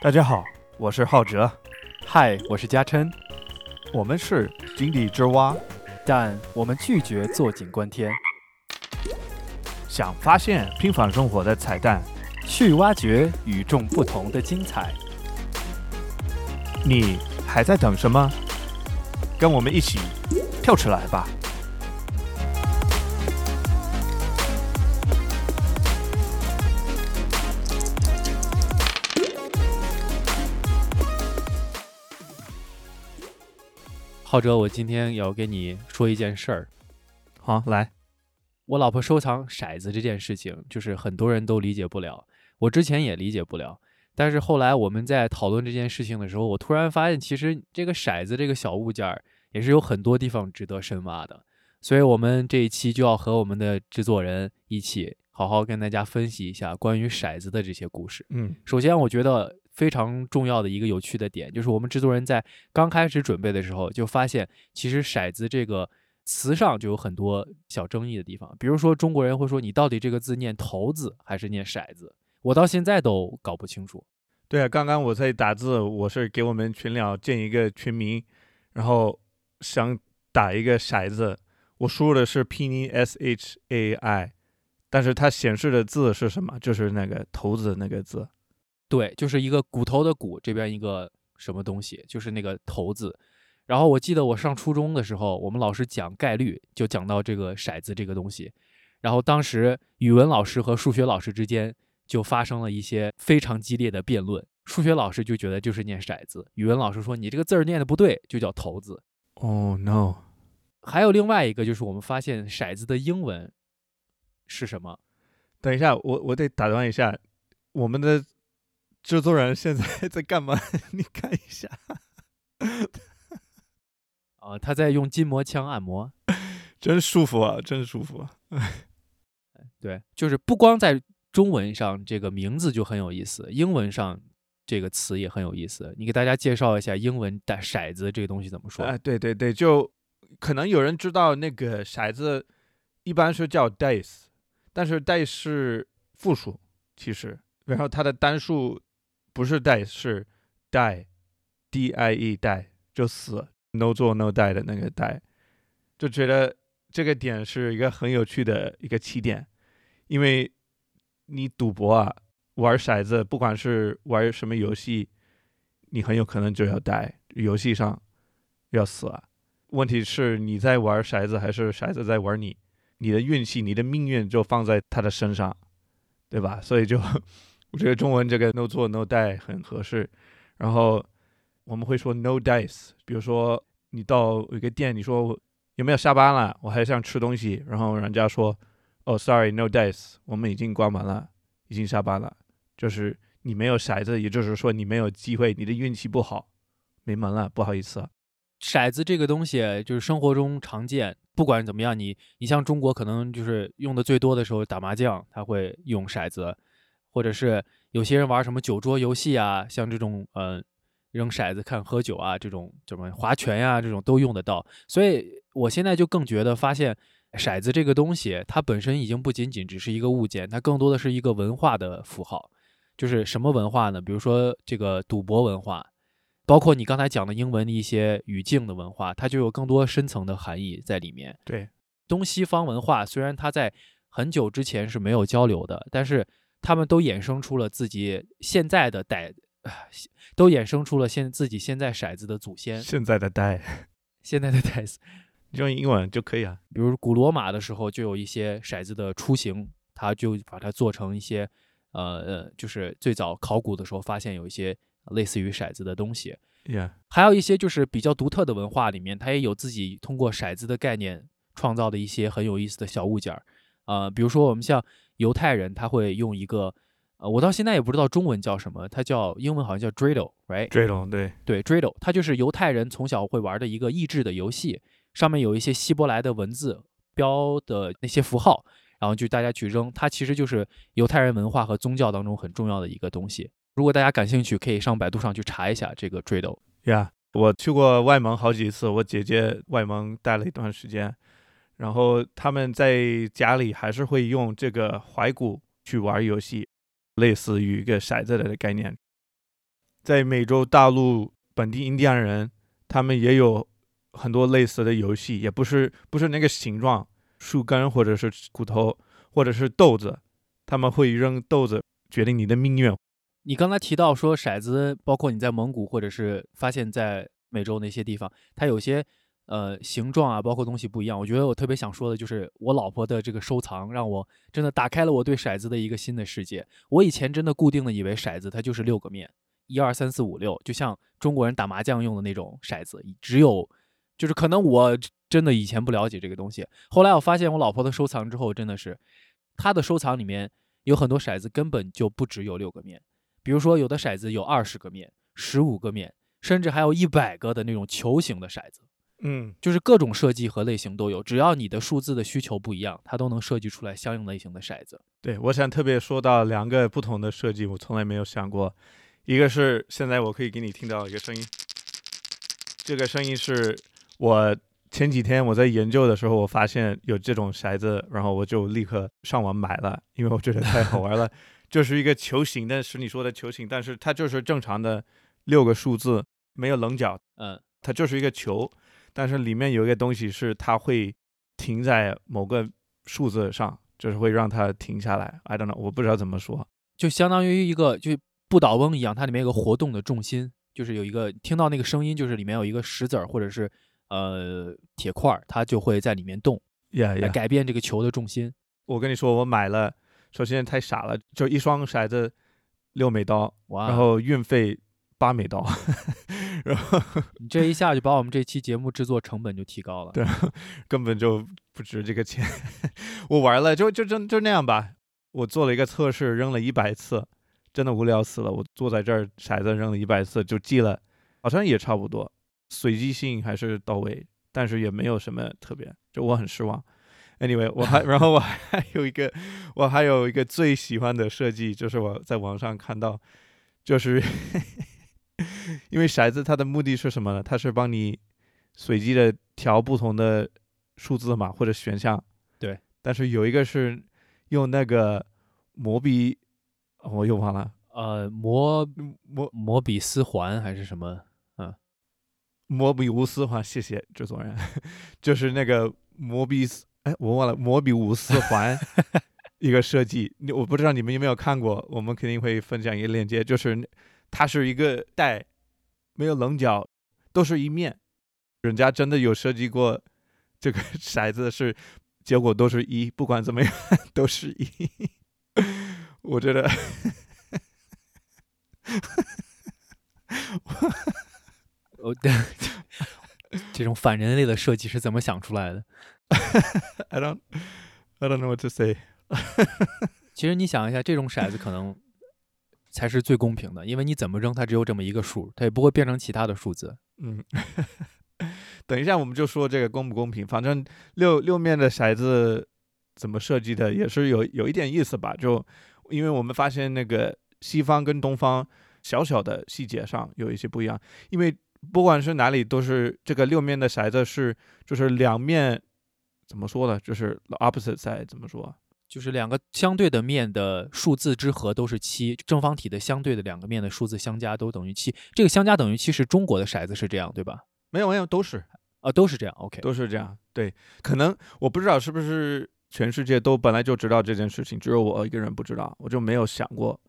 大家好，我是浩哲，嗨，我是嘉琛，我们是井底之蛙，但我们拒绝坐井观天，想发现平凡生活的彩蛋，去挖掘与众不同的精彩。你还在等什么？跟我们一起跳出来吧！浩哲，我今天要跟你说一件事儿。好，来，我老婆收藏骰子这件事情，就是很多人都理解不了，我之前也理解不了。但是后来我们在讨论这件事情的时候，我突然发现，其实这个骰子这个小物件儿也是有很多地方值得深挖的。所以，我们这一期就要和我们的制作人一起好好跟大家分析一下关于骰子的这些故事。嗯，首先，我觉得。非常重要的一个有趣的点，就是我们制作人在刚开始准备的时候，就发现其实“骰子”这个词上就有很多小争议的地方。比如说，中国人会说你到底这个字念“骰子还是念“骰子”，我到现在都搞不清楚。对啊，刚刚我在打字，我是给我们群聊建一个群名，然后想打一个骰子，我输入的是拼音 S H A I，但是它显示的字是什么？就是那个“头”字那个字。对，就是一个骨头的骨，这边一个什么东西，就是那个头子。然后我记得我上初中的时候，我们老师讲概率，就讲到这个骰子这个东西。然后当时语文老师和数学老师之间就发生了一些非常激烈的辩论。数学老师就觉得就是念骰子，语文老师说你这个字儿念的不对，就叫头字。Oh no！还有另外一个就是我们发现骰子的英文是什么？等一下，我我得打断一下，我们的。制作人现在在干嘛？你看一下。啊，他在用筋膜枪按摩，真舒服啊，真舒服。对，就是不光在中文上这个名字就很有意思，英文上这个词也很有意思。你给大家介绍一下英文的骰子这个东西怎么说？哎，对对对，就可能有人知道那个骰子一般是叫 dice，但是 dice 是复数，其实，然后它的单数。不是 die 是 die，d i e die 就死，no 做 no die 的那个 die，就觉得这个点是一个很有趣的一个起点，因为你赌博啊，玩骰子，不管是玩什么游戏，你很有可能就要 die，游戏上要死啊。问题是你在玩骰子还是骰子在玩你，你的运气、你的命运就放在他的身上，对吧？所以就。我觉得中文这个 no 做 no die 很合适，然后我们会说 no dice，比如说你到一个店，你说有没有下班了？我还想吃东西，然后人家说哦，sorry no dice，我们已经关门了，已经下班了，就是你没有骰子，也就是说你没有机会，你的运气不好，没门了，不好意思。骰子这个东西就是生活中常见，不管怎么样，你你像中国可能就是用的最多的时候打麻将，他会用骰子。或者是有些人玩什么酒桌游戏啊，像这种嗯扔骰子看喝酒啊，这种什么划拳呀，这种都用得到。所以我现在就更觉得发现骰子这个东西，它本身已经不仅仅只是一个物件，它更多的是一个文化的符号。就是什么文化呢？比如说这个赌博文化，包括你刚才讲的英文的一些语境的文化，它就有更多深层的含义在里面。对，东西方文化虽然它在很久之前是没有交流的，但是。他们都衍生出了自己现在的代，都衍生出了现自己现在骰子的祖先。现在的代，现在的 dice，用英文就可以啊。比如古罗马的时候就有一些骰子的雏形，他就把它做成一些，呃呃，就是最早考古的时候发现有一些类似于骰子的东西。Yeah，还有一些就是比较独特的文化里面，它也有自己通过骰子的概念创造的一些很有意思的小物件儿。呃，比如说我们像。犹太人他会用一个，呃，我到现在也不知道中文叫什么，它叫英文好像叫 dreidel，right？dreidel，对对，dreidel，它就是犹太人从小会玩的一个益智的游戏，上面有一些希伯来的文字标的那些符号，然后就大家去扔，它其实就是犹太人文化和宗教当中很重要的一个东西。如果大家感兴趣，可以上百度上去查一下这个 dreidel。呀，我去过外蒙好几次，我姐姐外蒙待了一段时间。然后他们在家里还是会用这个怀古去玩游戏，类似于一个骰子的概念。在美洲大陆本地印第安人，他们也有很多类似的游戏，也不是不是那个形状，树根或者是骨头或者是豆子，他们会扔豆子决定你的命运。你刚才提到说骰子，包括你在蒙古或者是发现在美洲那些地方，它有些呃形状啊，包括东西不一样。我觉得我特别想说的就是我老婆的这个收藏，让我真的打开了我对骰子的一个新的世界。我以前真的固定的以为骰子它就是六个面，一二三四五六，就像中国人打麻将用的那种骰子，只有就是可能我真的以前不了解这个东西。后来我发现我老婆的收藏之后，真的是她的收藏里面有很多骰子根本就不只有六个面。比如说，有的骰子有二十个面、十五个面，甚至还有一百个的那种球形的骰子，嗯，就是各种设计和类型都有。只要你的数字的需求不一样，它都能设计出来相应类型的骰子。对，我想特别说到两个不同的设计，我从来没有想过。一个是现在我可以给你听到一个声音，这个声音是我前几天我在研究的时候，我发现有这种骰子，然后我就立刻上网买了，因为我觉得太好玩了。就是一个球形的，是你说的球形，但是它就是正常的六个数字，没有棱角，嗯，它就是一个球，但是里面有一个东西是它会停在某个数字上，就是会让它停下来。I don't know，我不知道怎么说，就相当于一个就不倒翁一样，它里面有个活动的重心，就是有一个听到那个声音，就是里面有一个石子儿或者是呃铁块儿，它就会在里面动，来改变这个球的重心。我跟你说，我买了，首先太傻了，就一双骰子六美刀，哇，然后运费八美刀，然后你这一下就把我们这期节目制作成本就提高了。对 根本就不值这个钱。我玩了，就就就就那样吧。我做了一个测试，扔了一百次，真的无聊死了。我坐在这儿，骰子扔了一百次，就记了，好像也差不多，随机性还是到位，但是也没有什么特别，就我很失望。Anyway，我还 然后我还有一个，我还有一个最喜欢的设计，就是我在网上看到，就是因为骰子它的目的是什么呢？它是帮你随机的调不同的数字嘛，或者选项。对。但是有一个是用那个摩比，我又忘了，呃，摩摩摩比斯环还是什么？嗯摩比乌斯环，谢谢制作人，就是那个摩比斯，哎，我忘了摩比乌斯环 一个设计，你我不知道你们有没有看过，我们肯定会分享一个链接，就是它是一个带，没有棱角，都是一面，人家真的有设计过这个 骰子是，结果都是一，不管怎么样都是一，我觉得。哦，对，这种反人类的设计是怎么想出来的？I don't, I don't know what to say. 其实你想一下，这种骰子可能才是最公平的，因为你怎么扔，它只有这么一个数，它也不会变成其他的数字。嗯，等一下我们就说这个公不公平。反正六六面的骰子怎么设计的也是有有一点意思吧？就因为我们发现那个西方跟东方小小的细节上有一些不一样，因为不管是哪里都是这个六面的骰子是就是两面怎么说呢？就是 opposite side 怎么说？就是两个相对的面的数字之和都是七，正方体的相对的两个面的数字相加都等于七。这个相加等于七是中国的骰子是这样对吧？没有没有，都是啊，都是这样。OK，都是这样。对，可能我不知道是不是全世界都本来就知道这件事情，只有我一个人不知道，我就没有想过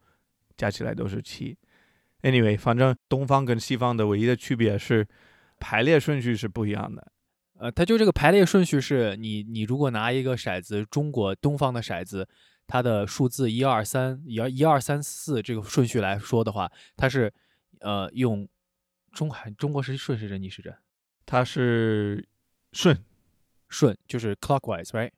加起来都是七。Anyway，反正东方跟西方的唯一的区别是排列顺序是不一样的。呃，它就这个排列顺序是你你如果拿一个骰子，中国东方的骰子，它的数字一二三一二一二三四这个顺序来说的话，它是呃用中海中国是顺时针逆时针它是顺，顺就是 clockwise，right？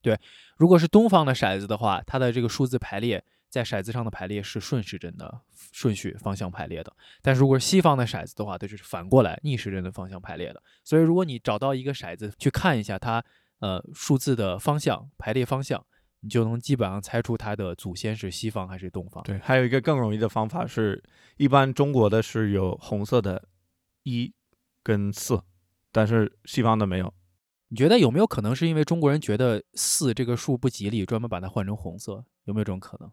对，如果是东方的骰子的话，它的这个数字排列在骰子上的排列是顺时针的顺序方向排列的，但是如果是西方的骰子的话，它就是反过来逆时针的方向排列的。所以如果你找到一个骰子去看一下它呃数字的方向排列方向，你就能基本上猜出它的祖先是西方还是东方。对，还有一个更容易的方法是，一般中国的是有红色的一跟四，但是西方的没有。你觉得有没有可能是因为中国人觉得四这个数不吉利，专门把它换成红色？有没有这种可能？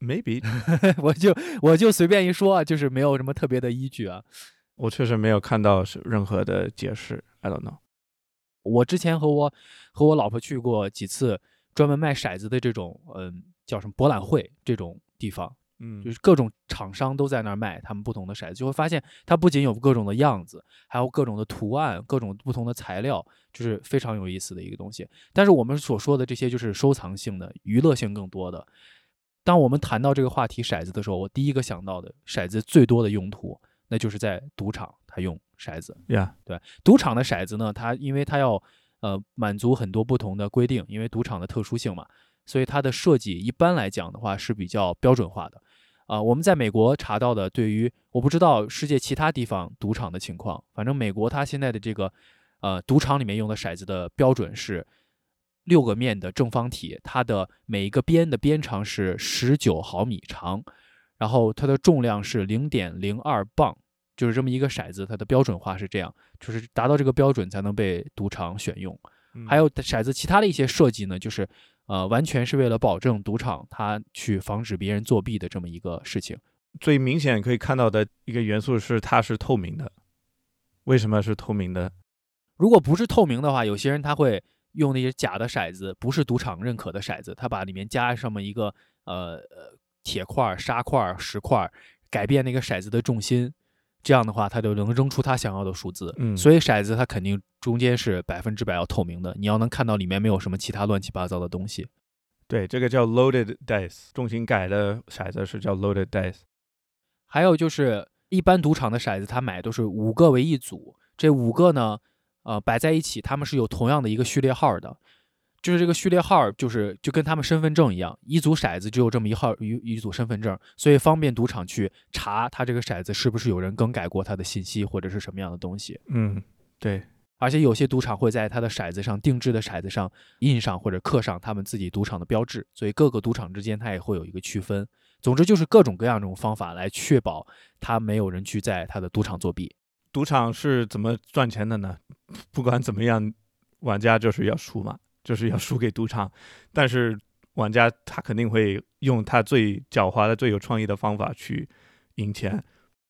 Maybe 我就我就随便一说，就是没有什么特别的依据啊。我确实没有看到是任何的解释，I don't know。我之前和我和我老婆去过几次专门卖骰子的这种，嗯，叫什么博览会这种地方，嗯就是各种厂商都在那儿卖他们不同的骰子，就会发现它不仅有各种的样子，还有各种的图案、各种不同的材料，就是非常有意思的一个东西。但是我们所说的这些就是收藏性的、娱乐性更多的。当我们谈到这个话题骰子的时候，我第一个想到的骰子最多的用途，那就是在赌场，它用骰子。，Yeah，赌场的骰子呢，它因为它要呃满足很多不同的规定，因为赌场的特殊性嘛，所以它的设计一般来讲的话是比较标准化的。啊、我们在美国查到的，对于我不知道世界其他地方赌场的情况，反正美国它现在的这个呃赌场里面用的骰子的标准是六个面的正方体，它的每一个边的边长是十九毫米长，然后它的重量是零点零二磅，就是这么一个骰子，它的标准化是这样，就是达到这个标准才能被赌场选用。嗯还有骰子其他的一些设计呢，就是呃，完全是为了保证赌场它去防止别人作弊的这么一个事情。最明显可以看到的一个元素是它是透明的。为什么是透明的？如果不是透明的话，有些人他会用那些假的骰子，不是赌场认可的骰子，他把里面加上么一个呃呃铁块儿、砂块儿、石块儿，改变那个骰子的重心，这样的话他就能扔出他想要的数字。嗯所以骰子它肯定中间是百分之百要透明的，你要能看到里面没有什么其他乱七八糟的东西。对，这个叫 loaded dice，重心改的骰子是叫 loaded dice。还有就是，一般赌场的骰子，他买都是五个为一组，这五个呢，呃，摆在一起，他们是有同样的一个序列号的，就是这个序列号，就是就跟他们身份证一样，一组骰子只有这么一号一一组身份证，所以方便赌场去查他这个骰子是不是有人更改过他的信息或者是什么样的东西。嗯，对，而且有些赌场会在他的骰子上定制的骰子上印上或者刻上他们自己赌场的标志，所以各个赌场之间它也会有一个区分。总之就是各种各样这种方法来确保他没有人去在他的赌场作弊。赌场是怎么赚钱的呢？不管怎么样，玩家就是要输嘛，就是要输给赌场。但是玩家他肯定会用他最狡猾的、最有创意的方法去赢钱，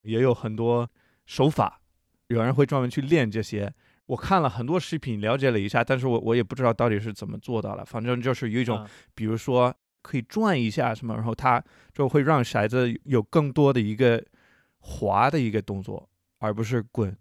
也有很多手法，有人会专门去练这些。我看了很多视频，了解了一下，但是我我也不知道到底是怎么做到的。反正就是有一种啊比如说可以转一下什么，然后它就会让骰子有更多的一个滑的一个动作，而不是滚。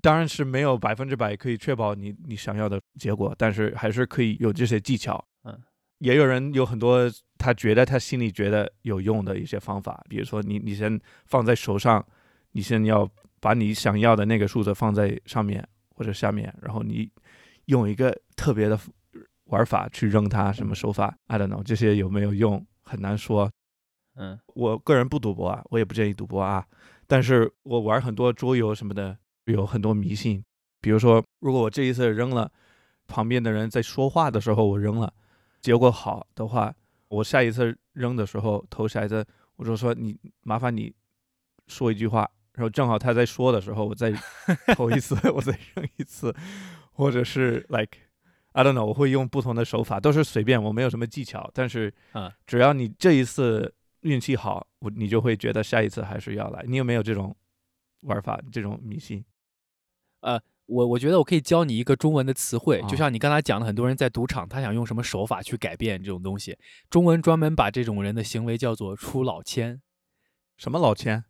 当然是没有百分之百可以确保你你想要的结果，但是还是可以有这些技巧。嗯，也有人有很多他觉得他心里觉得有用的一些方法，比如说你你先放在手上，你先要把你想要的那个数字放在上面或者下面，然后你用一个特别的玩法去扔它，什么手法？I don't know，这些有没有用很难说。嗯我个人不赌博啊，我也不建议赌博啊。但是我玩很多桌游什么的，有很多迷信。比如说，如果我这一次扔了，旁边的人在说话的时候我扔了，结果好的话，我下一次扔的时候投骰子，我就说你麻烦你说一句话，然后正好他在说的时候，我再投一次，我再扔一次，或者是 like I don't know，我会用不同的手法，都是随便，我没有什么技巧，但是啊只要你这一次运气好，我你就会觉得下一次还是要来。你有没有这种玩法，这种迷信？呃我我觉得我可以教你一个中文的词汇，啊就像你刚才讲的，很多人在赌场，他想用什么手法去改变这种东西，中文专门把这种人的行为叫做出老千。什么老千？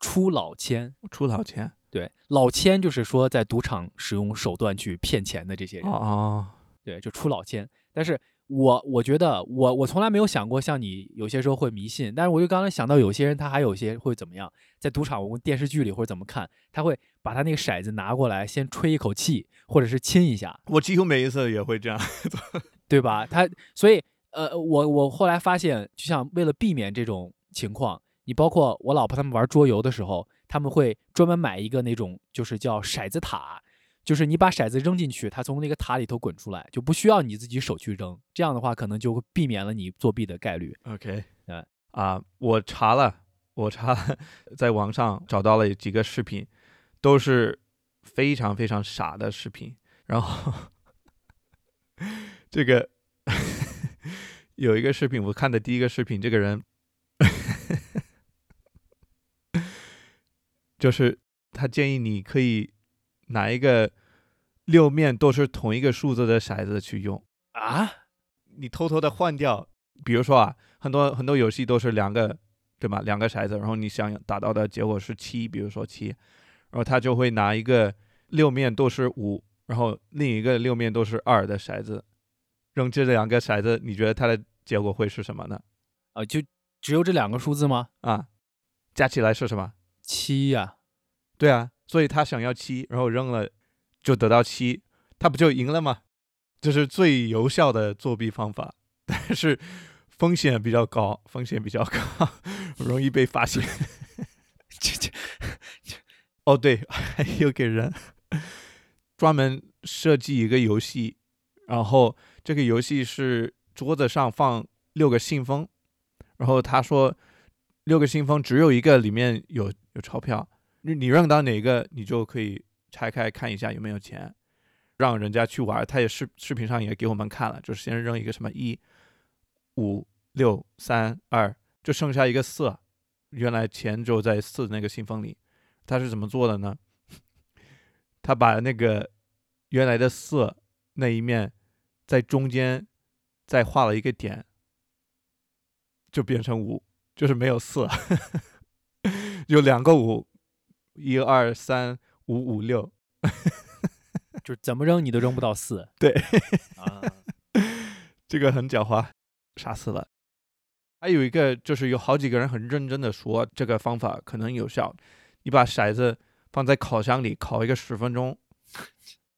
出老千，出老千？对，老千就是说在赌场使用手段去骗钱的这些人。哦哦，对，就出老千。但是我我觉得我我从来没有想过像你有些时候会迷信，但是我就刚才想到有些人他还有一些会怎么样，在赌场我们电视剧里或者怎么看，他会把他那个骰子拿过来先吹一口气，或者是亲一下，我几乎每一次也会这样。对吧？他所以呃，我我后来发现，就像为了避免这种情况，你包括我老婆他们玩桌游的时候，他们会专门买一个那种就是叫骰子塔。就是你把骰子扔进去，它从那个塔里头滚出来，就不需要你自己手去扔。这样的话，可能就会避免了你作弊的概率。OK，嗯啊，我查了，我查了，在网上找到了几个视频，都是非常非常傻的视频。然后这个有一个视频，我看的第一个视频，这个人就是他建议你可以拿一个六面都是同一个数字的骰子去用，啊，你偷偷的换掉，比如说啊，很多很多游戏都是两个，对吧？两个骰子，然后你想达到的结果是七，比如说七，然后他就会拿一个六面都是五，然后另一个六面都是二的骰子，扔这两个骰子，你觉得它的结果会是什么呢？啊，就只有这两个数字吗？啊，加起来是什么？七呀、对啊，所以他想要七，然后扔了就得到七，他不就赢了吗？这是最有效的作弊方法，但是风险比较高，风险比较高，容易被发现。这这 哦，对，还有给人专门设计一个游戏，然后这个游戏是桌子上放六个信封，然后他说六个信封只有一个里面有有钞票，你你扔到哪个，你就可以拆开看一下有没有钱，让人家去玩。他也视视频上也给我们看了，就是先扔一个什么一五六三二，就剩下一个四，原来钱就在四那个信封里。他是怎么做的呢？他把那个原来的四那一面在中间再画了一个点，就变成五，就是没有四，有两个五，一二三五五六，就是怎么扔你都扔不到四。对 啊，这个很狡猾，傻死了。还有一个就是有好几个人很认真的说这个方法可能有效，你把骰子放在烤箱里烤一个十分钟，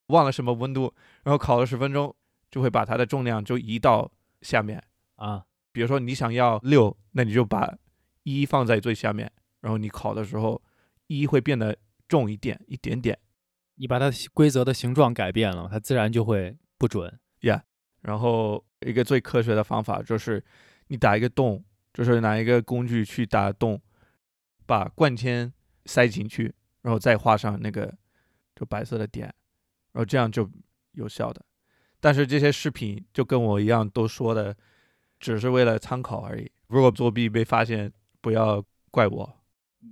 忘了什么温度，然后烤了十分钟，就会把它的重量就移到下面。啊，比如说你想要六，那你就把一放在最下面，然后你烤的时候一会变得重一点，一点点。你把它规则的形状改变了，它自然就会不准。然后一个最科学的方法就是你打一个洞，就是拿一个工具去打洞，把灌铅塞进去，然后再画上那个就白色的点，然后这样就有效的。但是这些视频就跟我一样都说的，只是为了参考而已。如果作弊被发现，不要怪我。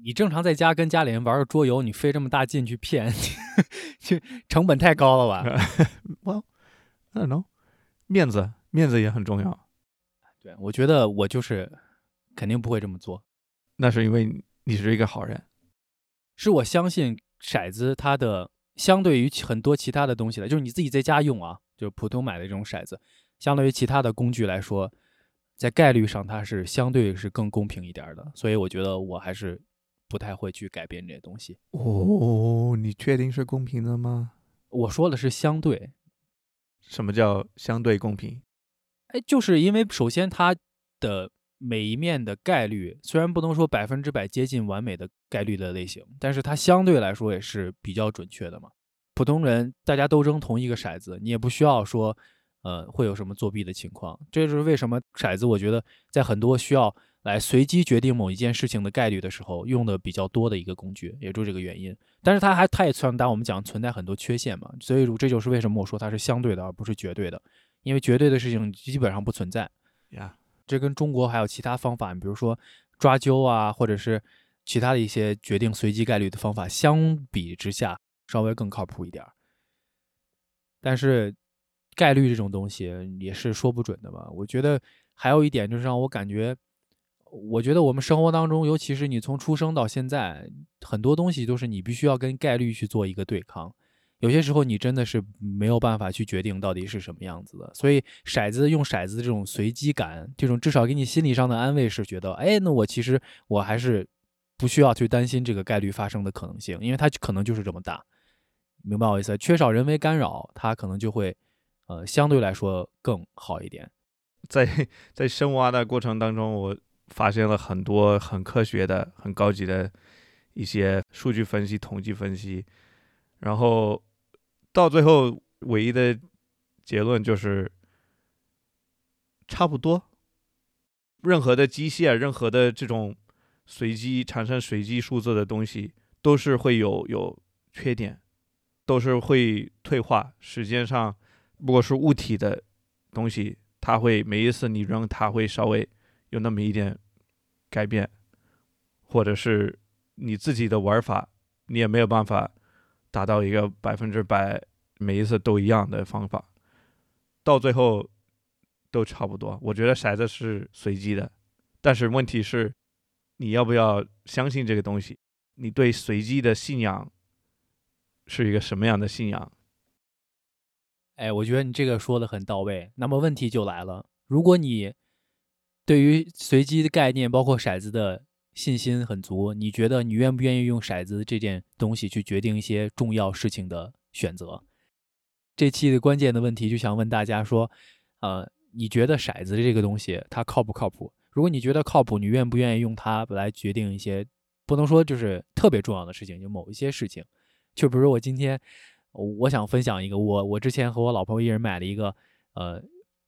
你正常在家跟家里人玩个桌游，你费这么大劲去骗，就成本太高了吧？Well, I don't know，面子面子也很重要。对，我觉得我就是肯定不会这么做。那是因为你是一个好人。是我相信骰子它的相对于很多其他的东西来，就是你自己在家用啊，就是普通买的这种骰子，相对于其他的工具来说，在概率上它是相对是更公平一点儿的，所以我觉得我还是不太会去改变这些东西。哦，你确定是公平的吗？我说的是相对，什么叫相对公平？哎，就是因为首先它的每一面的概率虽然不能说百分之百接近完美的概率的类型，但是它相对来说也是比较准确的嘛。普通人大家都扔同一个骰子，你也不需要说，呃，会有什么作弊的情况。这就是为什么骰子，我觉得在很多需要来随机决定某一件事情的概率的时候，用的比较多的一个工具，也就是这个原因。但是它还它也算当我们讲存在很多缺陷嘛，所以这就是为什么我说它是相对的，而不是绝对的，因为绝对的事情基本上不存在。呀、这跟中国还有其他方法，比如说抓阄啊，或者是其他的一些决定随机概率的方法相比之下，稍微更靠谱一点儿。但是概率这种东西也是说不准的嘛。我觉得还有一点就是让我感觉，我觉得我们生活当中，尤其是你从出生到现在，很多东西都是你必须要跟概率去做一个对抗。有些时候你真的是没有办法去决定到底是什么样子的，所以骰子用骰子这种随机感，这种至少给你心理上的安慰是觉得，哎，那我其实我还是不需要去担心这个概率发生的可能性，因为它可能就是这么大，明白我意思？缺少人为干扰，它可能就会呃相对来说更好一点。在在深挖的过程当中，我发现了很多很科学的、很高级的一些数据分析、统计分析，然后到最后唯一的结论就是差不多。任何的机械、任何的这种随机产生随机数字的东西，都是会有有缺点，都是会退化。时间上，如果是物体的东西，它会每一次你扔，它会稍微有那么一点改变，或者是你自己的玩法，你也没有办法达到一个百分之百每一次都一样的方法，到最后都差不多。我觉得骰子是随机的，但是问题是，你要不要相信这个东西？你对随机的信仰是一个什么样的信仰？哎，我觉得你这个说的很到位。那么问题就来了，如果你对于随机的概念，包括骰子的信心很足，你觉得你愿不愿意用骰子这件东西去决定一些重要事情的选择？这期的关键的问题就想问大家说，呃，你觉得骰子这个东西它靠不靠谱？如果你觉得靠谱，你愿不愿意用它来决定一些不能说就是特别重要的事情，就某一些事情？就比如我今天。我想分享一个，我我之前和我老婆一人买了一个，呃，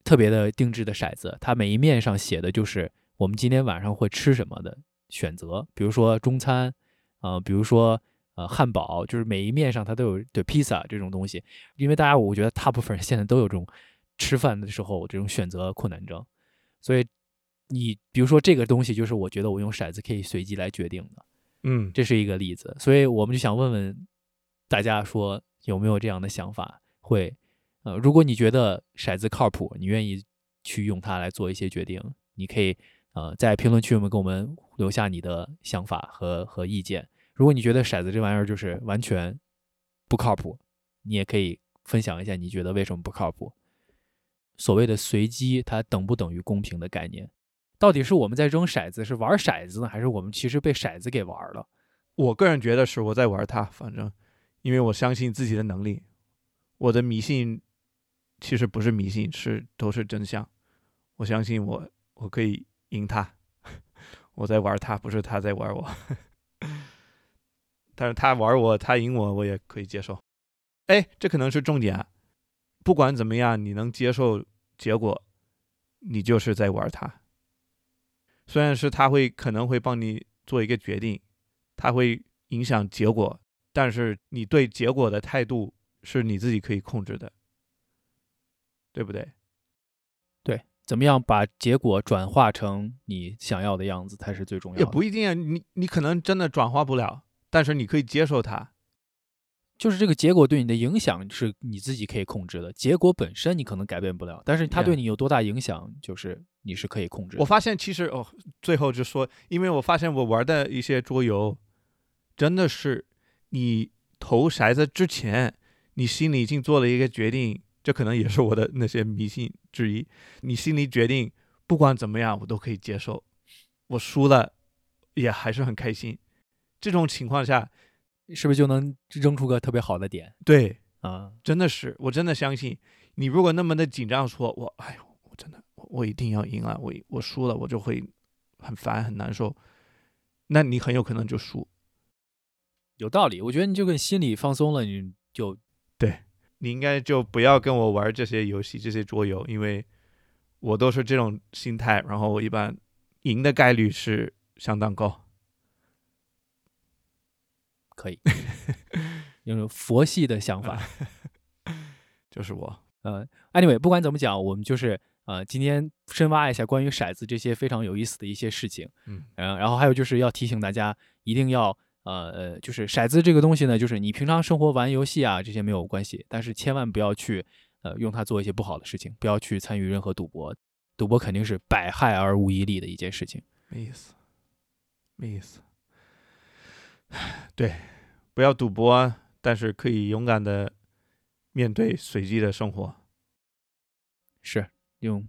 特别的定制的骰子，它每一面上写的就是我们今天晚上会吃什么的选择，比如说中餐，呃，比如说呃汉堡，就是每一面上它都有对披萨这种东西，因为大家我觉得大部分人现在都有这种吃饭的时候这种选择困难症，所以你比如说这个东西就是我觉得我用骰子可以随机来决定的，嗯，这是一个例子，所以我们就想问问大家说。有没有这样的想法？会，呃，如果你觉得骰子靠谱，你愿意去用它来做一些决定，你可以，呃，在评论区里面给我们留下你的想法和和意见。如果你觉得骰子这玩意儿就是完全不靠谱，你也可以分享一下你觉得为什么不靠谱。所谓的随机，它等不等于公平的概念？到底是我们在扔骰子，是玩骰子呢，还是我们其实被骰子给玩了？我个人觉得是我在玩它，反正。因为我相信自己的能力，我的迷信其实不是迷信，是都是真相。我相信我，我可以赢他。我在玩他，不是他在玩我。但是他玩我，他赢我，我也可以接受。哎，这可能是重点啊！不管怎么样，你能接受结果，你就是在玩他。虽然是他会可能会帮你做一个决定，他会影响结果。但是你对结果的态度是你自己可以控制的，对不对？对，怎么样把结果转化成你想要的样子才是最重要的。也不一定啊，你你可能真的转化不了，但是你可以接受它。就是这个结果对你的影响是你自己可以控制的，结果本身你可能改变不了，但是它对你有多大影响，就是你是可以控制。我发现其实哦，最后就说，因为我发现我玩的一些桌游真的是。你投骰子之前，你心里已经做了一个决定，这可能也是我的那些迷信之一。你心里决定，不管怎么样，我都可以接受。我输了，也还是很开心。这种情况下，是不是就能扔出个特别好的点？对，啊，真的是，我真的相信。你如果那么的紧张，说我，哎呦，我真的，我我一定要赢啊，我我输了，我就会很烦很难受。那你很有可能就输。有道理，我觉得你就跟心理放松了，你就对你应该就不要跟我玩这些游戏、这些桌游，因为我都是这种心态，然后我一般赢的概率是相当高。可以，有佛系的想法，就是我。呃，anyway，不管怎么讲，我们就是呃，今天深挖一下关于骰子这些非常有意思的一些事情。嗯，然后还有就是要提醒大家，一定要。呃呃，就是骰子这个东西呢，就是你平常生活玩游戏啊，这些没有关系，但是千万不要去呃用它做一些不好的事情，不要去参与任何赌博，赌博肯定是百害而无一利的一件事情。没意思，没意思。对，不要赌博，但是可以勇敢的面对随机的生活。是用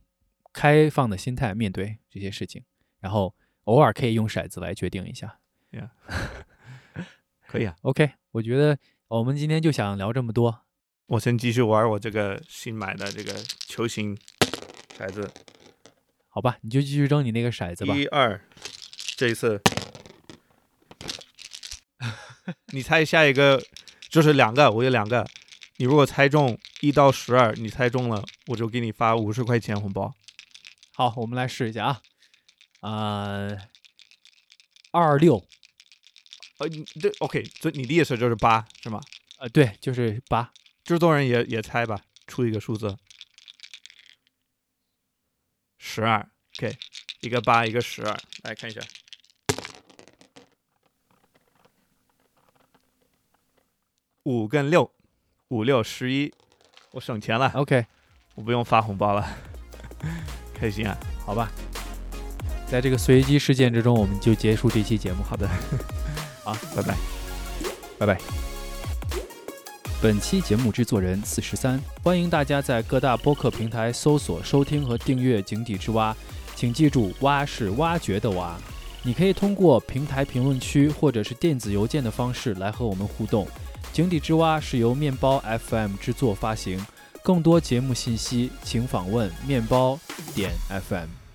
开放的心态面对这些事情，然后偶尔可以用骰子来决定一下。呀。可以啊，OK，我觉得我们今天就想聊这么多。我先继续玩我这个新买的这个球形骰子，好吧？你就继续扔你那个骰子吧。一二，这一次，你猜下一个就是两个，我有两个。你如果猜中一到十二，你猜中了，我就给你发五十块钱红包。好，我们来试一下啊，呃，二六。呃，你这 OK，这你的意思就是八是吗？呃，对，就是八。制作人也也猜吧，出一个数字。十二，OK，一个八，一个十二，来看一下。五跟六，五六十一，我省钱了，OK，我不用发红包了，开心啊！好吧，在这个随机事件之中，我们就结束这期节目。好的，啊，拜拜。拜拜。本期节目制作人四十三，欢迎大家在各大播客平台搜索、收听和订阅《井底之蛙》，请记住“蛙”是挖掘的“蛙”。你可以通过平台评论区或者是电子邮件的方式来和我们互动。井底之蛙是由面包 FM 制作发行，更多节目信息请访问面包点 FM。